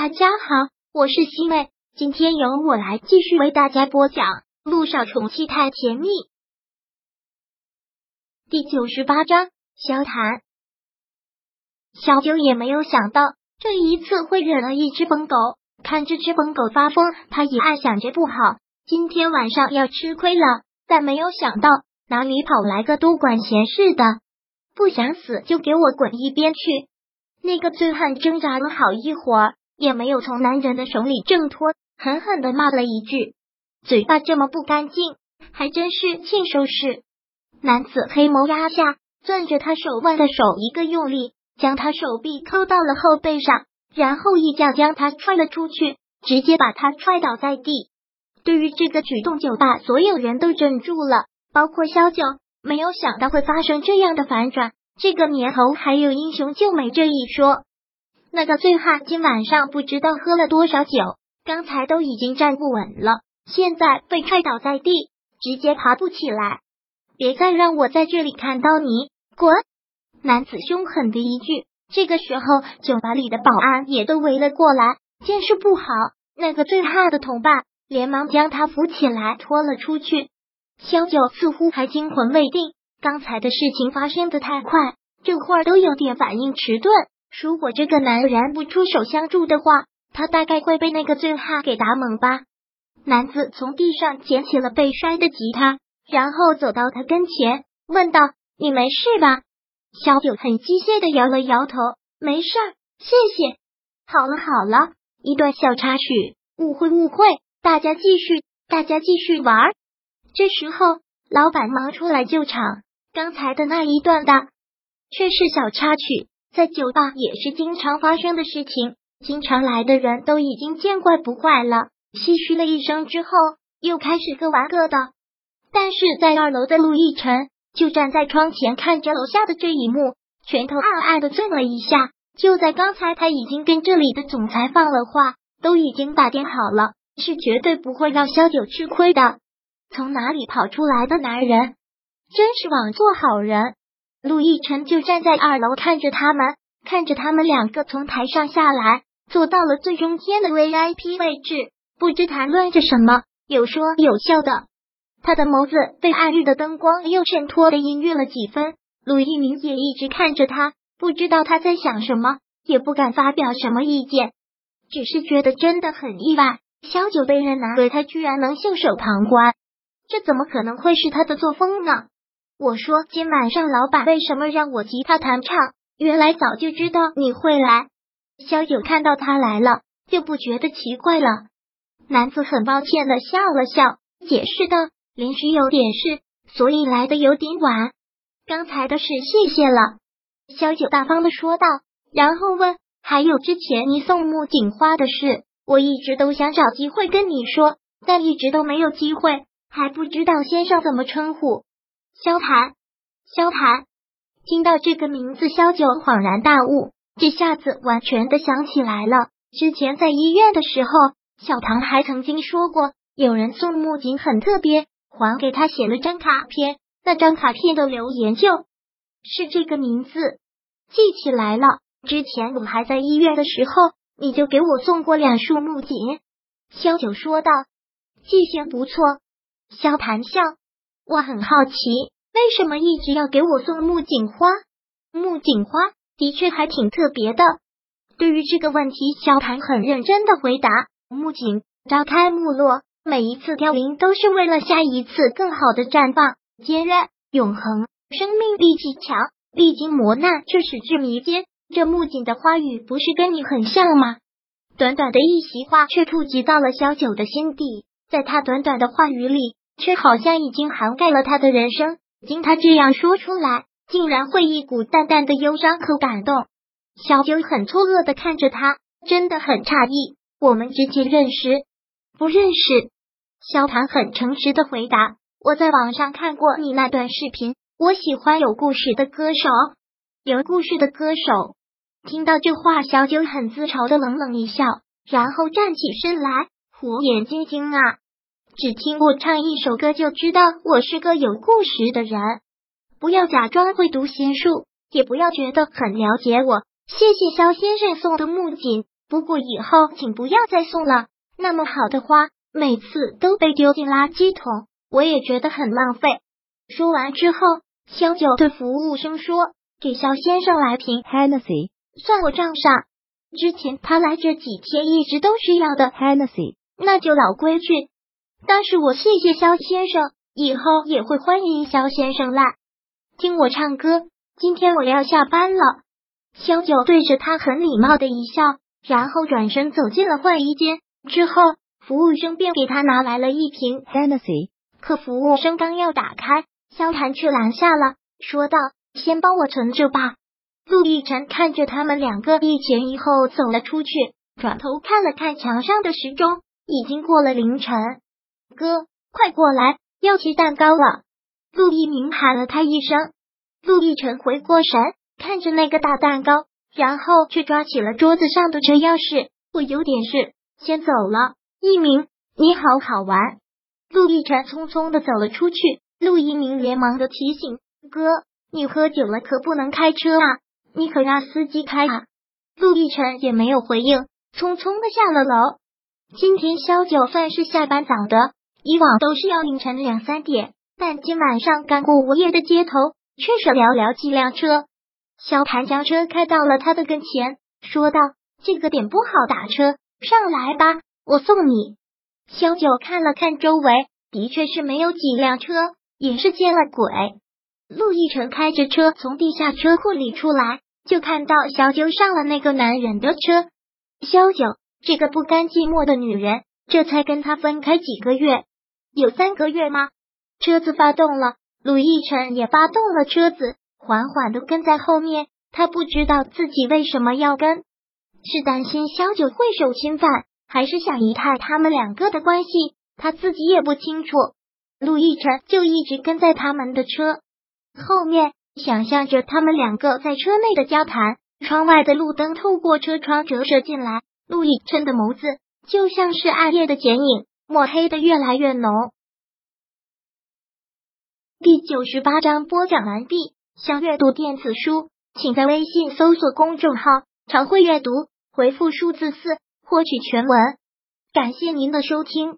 大家好，我是西妹，今天由我来继续为大家播讲《路上宠妻太甜蜜》第九十八章。萧谈，小九也没有想到这一次会惹了一只疯狗，看这只疯狗发疯，他也暗想着不好，今天晚上要吃亏了。但没有想到哪里跑来个多管闲事的，不想死就给我滚一边去！那个醉汉挣扎了好一会儿。也没有从男人的手里挣脱，狠狠的骂了一句：“嘴巴这么不干净，还真是欠收拾。”男子黑眸压下，攥着他手腕的手一个用力，将他手臂扣到了后背上，然后一脚将他踹了出去，直接把他踹倒在地。对于这个举动，酒吧所有人都怔住了，包括萧九，没有想到会发生这样的反转。这个年头还有英雄救美这一说。那个醉汉今晚上不知道喝了多少酒，刚才都已经站不稳了，现在被踹倒在地，直接爬不起来。别再让我在这里看到你，滚！男子凶狠的一句。这个时候，酒吧里的保安也都围了过来，见势不好，那个醉汉的同伴连忙将他扶起来，拖了出去。小九似乎还惊魂未定，刚才的事情发生的太快，这会儿都有点反应迟钝。如果这个男人不出手相助的话，他大概会被那个醉汉给打懵吧。男子从地上捡起了被摔的吉他，然后走到他跟前，问道：“你没事吧？”小九很机械的摇了摇头：“没事，谢谢。”好了好了，一段小插曲，误会误会，大家继续，大家继续玩。这时候，老板忙出来救场，刚才的那一段的却是小插曲。在酒吧也是经常发生的事情，经常来的人都已经见怪不怪了。唏嘘了一声之后，又开始各玩各的。但是在二楼的陆亦辰就站在窗前看着楼下的这一幕，拳头暗暗的攥了一下。就在刚才，他已经跟这里的总裁放了话，都已经打点好了，是绝对不会让萧九吃亏的。从哪里跑出来的男人，真是枉做好人。陆亦辰就站在二楼看着他们，看着他们两个从台上下来，坐到了最中间的 VIP 位置，不知谈论着什么，有说有笑的。他的眸子被暗日的灯光又衬托的阴郁了几分。陆一鸣也一直看着他，不知道他在想什么，也不敢发表什么意见，只是觉得真的很意外。萧九被人拿回，他居然能袖手旁观，这怎么可能会是他的作风呢？我说今晚上老板为什么让我吉他弹唱？原来早就知道你会来。萧九看到他来了，就不觉得奇怪了。男子很抱歉的笑了笑，解释道：“临时有点事，所以来的有点晚。刚才的事谢谢了。”萧九大方的说道，然后问：“还有之前你送木槿花的事，我一直都想找机会跟你说，但一直都没有机会，还不知道先生怎么称呼。”萧谈，萧谈，听到这个名字，萧九恍然大悟，这下子完全的想起来了。之前在医院的时候，小唐还曾经说过，有人送木槿很特别，还给他写了张卡片。那张卡片的留言就是这个名字，记起来了。之前我还在医院的时候，你就给我送过两束木槿。萧九说道，记性不错。萧谈笑。我很好奇，为什么一直要给我送木槿花？木槿花的确还挺特别的。对于这个问题，小谭很认真的回答：木槿朝开木落，每一次凋零都是为了下一次更好的绽放，坚韧永恒，生命力极强，历经磨难却始至弥坚。这木槿的花语不是跟你很像吗？短短的一席话，却触及到了小九的心底，在他短短的话语里。却好像已经涵盖了他的人生。经他这样说出来，竟然会一股淡淡的忧伤和感动。小九很错愕的看着他，真的很诧异。我们之前认识？不认识。萧谈很诚实的回答：“我在网上看过你那段视频，我喜欢有故事的歌手。有故事的歌手。”听到这话，小九很自嘲的冷冷一笑，然后站起身来，火眼金睛啊！只听我唱一首歌就知道我是个有故事的人，不要假装会读心术，也不要觉得很了解我。谢谢肖先生送的木槿，不过以后请不要再送了，那么好的花每次都被丢进垃圾桶，我也觉得很浪费。说完之后，肖九对服务生说：“给肖先生来瓶 Hennessy，算我账上。之前他来这几天一直都需要的 Hennessy，那就老规矩。但是我谢谢肖先生，以后也会欢迎肖先生来听我唱歌。今天我要下班了。”肖九对着他很礼貌的一笑，然后转身走进了换衣间。之后，服务生便给他拿来了一瓶 Hennessy，可服务生刚要打开，萧谭却拦下了，说道：“先帮我存着吧。”陆亦辰看着他们两个一前一后走了出去，转头看了看墙上的时钟，已经过了凌晨。哥，快过来，要切蛋糕了！陆一鸣喊了他一声。陆亦辰回过神。看着那个大蛋糕，然后却抓起了桌子上的车钥匙。我有点事，先走了。一鸣，你好好玩。陆亦辰匆匆的走了出去。陆一鸣连忙的提醒：“哥，你喝酒了可不能开车啊，你可让司机开啊。”陆亦辰也没有回应，匆匆的下了楼。今天萧九算是下班早的，以往都是要凌晨两三点，但今晚上干过午夜的街头却是寥寥几辆车。萧谭将车开到了他的跟前，说道：“这个点不好打车，上来吧，我送你。”萧九看了看周围，的确是没有几辆车，也是见了鬼。陆亦辰开着车从地下车库里出来，就看到萧九上了那个男人的车。萧九这个不甘寂寞的女人，这才跟他分开几个月，有三个月吗？车子发动了，陆亦辰也发动了车子。缓缓的跟在后面，他不知道自己为什么要跟，是担心萧九会受侵犯，还是想一探他们两个的关系，他自己也不清楚。陆亦辰就一直跟在他们的车后面，想象着他们两个在车内的交谈。窗外的路灯透过车窗折射进来，陆亦辰的眸子就像是暗夜的剪影，墨黑的越来越浓。第九十八章播讲完毕。想阅读电子书，请在微信搜索公众号“常会阅读”，回复数字四获取全文。感谢您的收听。